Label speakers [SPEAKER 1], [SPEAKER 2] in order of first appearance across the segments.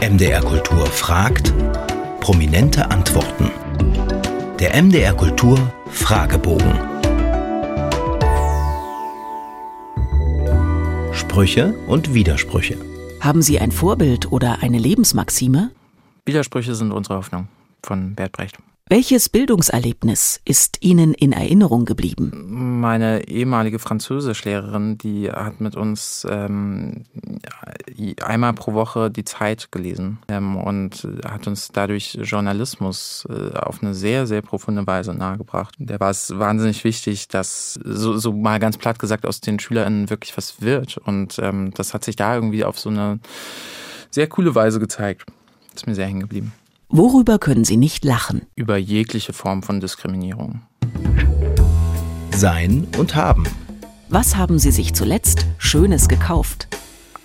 [SPEAKER 1] MDR Kultur fragt, prominente Antworten. Der MDR Kultur Fragebogen. Sprüche und Widersprüche.
[SPEAKER 2] Haben Sie ein Vorbild oder eine Lebensmaxime?
[SPEAKER 3] Widersprüche sind unsere Hoffnung von Bert Brecht.
[SPEAKER 2] Welches Bildungserlebnis ist Ihnen in Erinnerung geblieben?
[SPEAKER 3] Meine ehemalige Französischlehrerin, die hat mit uns ähm, einmal pro Woche die Zeit gelesen ähm, und hat uns dadurch Journalismus äh, auf eine sehr, sehr profunde Weise nahegebracht. Der war es wahnsinnig wichtig, dass so, so mal ganz platt gesagt aus den SchülerInnen wirklich was wird. Und ähm, das hat sich da irgendwie auf so eine sehr coole Weise gezeigt. Ist mir sehr hängen geblieben.
[SPEAKER 2] Worüber können Sie nicht lachen?
[SPEAKER 3] Über jegliche Form von Diskriminierung.
[SPEAKER 1] Sein und haben.
[SPEAKER 2] Was haben Sie sich zuletzt Schönes gekauft?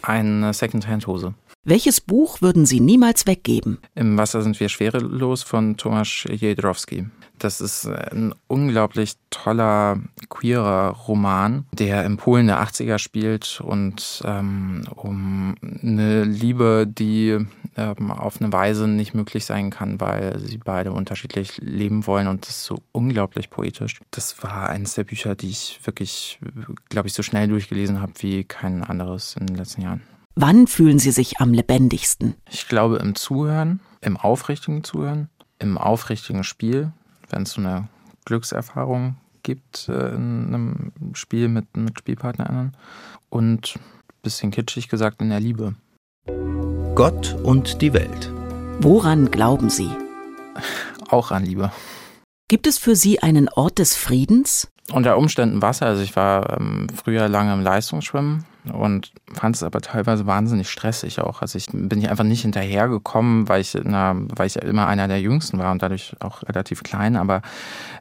[SPEAKER 3] Eine Secondhand-Hose.
[SPEAKER 2] Welches Buch würden Sie niemals weggeben?
[SPEAKER 3] Im Wasser sind wir schwerelos von Tomasz Jedrowski. Das ist ein unglaublich toller, queerer Roman, der in Polen der 80er spielt und ähm, um eine Liebe, die ähm, auf eine Weise nicht möglich sein kann, weil sie beide unterschiedlich leben wollen und das ist so unglaublich poetisch. Das war eines der Bücher, die ich wirklich, glaube ich, so schnell durchgelesen habe wie kein anderes in den letzten Jahren.
[SPEAKER 2] Wann fühlen Sie sich am lebendigsten?
[SPEAKER 3] Ich glaube im Zuhören, im aufrichtigen Zuhören, im aufrichtigen Spiel, wenn es so eine Glückserfahrung gibt äh, in einem Spiel mit, mit SpielpartnerInnen und bisschen kitschig gesagt in der Liebe.
[SPEAKER 1] Gott und die Welt.
[SPEAKER 2] Woran glauben Sie?
[SPEAKER 3] Auch an Liebe.
[SPEAKER 2] Gibt es für Sie einen Ort des Friedens?
[SPEAKER 3] Unter Umständen Wasser. Also ich war ähm, früher lange im Leistungsschwimmen und fand es aber teilweise wahnsinnig stressig auch. Also ich bin hier einfach nicht hinterhergekommen, weil ich, na, weil ich immer einer der Jüngsten war und dadurch auch relativ klein. Aber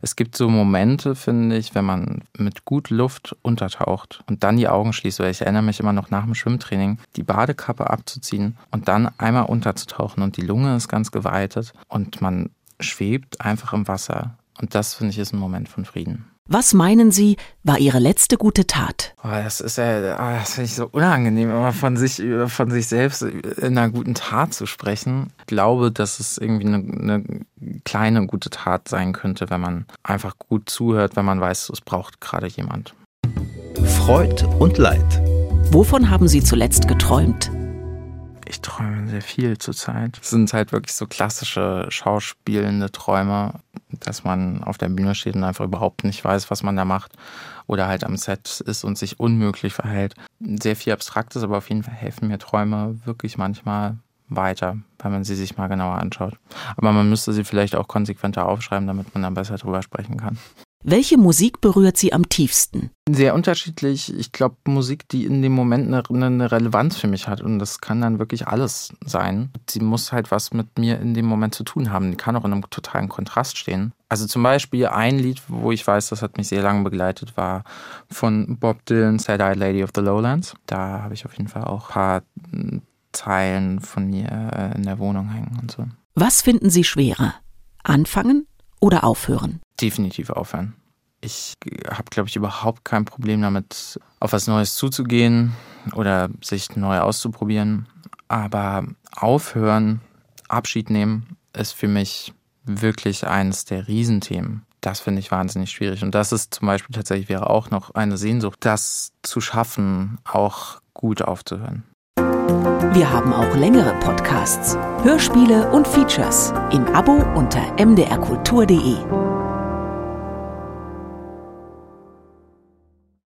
[SPEAKER 3] es gibt so Momente, finde ich, wenn man mit gut Luft untertaucht und dann die Augen schließt. Weil ich erinnere mich immer noch nach dem Schwimmtraining, die Badekappe abzuziehen und dann einmal unterzutauchen und die Lunge ist ganz geweitet und man schwebt einfach im Wasser. Und das, finde ich, ist ein Moment von Frieden.
[SPEAKER 2] Was meinen Sie, war Ihre letzte gute Tat?
[SPEAKER 3] Oh, das ist ja, oh, das finde ich so unangenehm, immer von sich, von sich selbst in einer guten Tat zu sprechen. Ich glaube, dass es irgendwie eine, eine kleine gute Tat sein könnte, wenn man einfach gut zuhört, wenn man weiß, es braucht gerade jemand.
[SPEAKER 1] Freud und Leid.
[SPEAKER 2] Wovon haben Sie zuletzt geträumt?
[SPEAKER 3] Ich träume sehr viel zurzeit. Es sind halt wirklich so klassische schauspielende Träume, dass man auf der Bühne steht und einfach überhaupt nicht weiß, was man da macht. Oder halt am Set ist und sich unmöglich verhält. Sehr viel Abstraktes, aber auf jeden Fall helfen mir Träume wirklich manchmal weiter, wenn man sie sich mal genauer anschaut. Aber man müsste sie vielleicht auch konsequenter aufschreiben, damit man dann besser drüber sprechen kann.
[SPEAKER 2] Welche Musik berührt Sie am tiefsten?
[SPEAKER 3] Sehr unterschiedlich. Ich glaube, Musik, die in dem Moment eine, eine, Relevanz für mich hat. Und das kann dann wirklich alles sein. Sie muss halt was mit mir in dem Moment zu tun haben. Die kann auch in einem totalen Kontrast stehen. Also zum Beispiel ein Lied, wo ich weiß, das hat mich sehr lange begleitet, war von Bob Dylan, Sad-Eyed Lady of the Lowlands. Da habe ich auf jeden Fall auch ein paar Zeilen von mir äh, in der Wohnung hängen und so.
[SPEAKER 2] Was finden Sie schwerer? Anfangen oder aufhören?
[SPEAKER 3] Definitiv aufhören. Ich habe, glaube ich, überhaupt kein Problem damit, auf was Neues zuzugehen oder sich neu auszuprobieren. Aber aufhören, Abschied nehmen, ist für mich wirklich eines der Riesenthemen. Das finde ich wahnsinnig schwierig. Und das ist zum Beispiel tatsächlich wäre auch noch eine Sehnsucht, das zu schaffen, auch gut aufzuhören.
[SPEAKER 2] Wir haben auch längere Podcasts, Hörspiele und Features im Abo unter mdrkultur.de.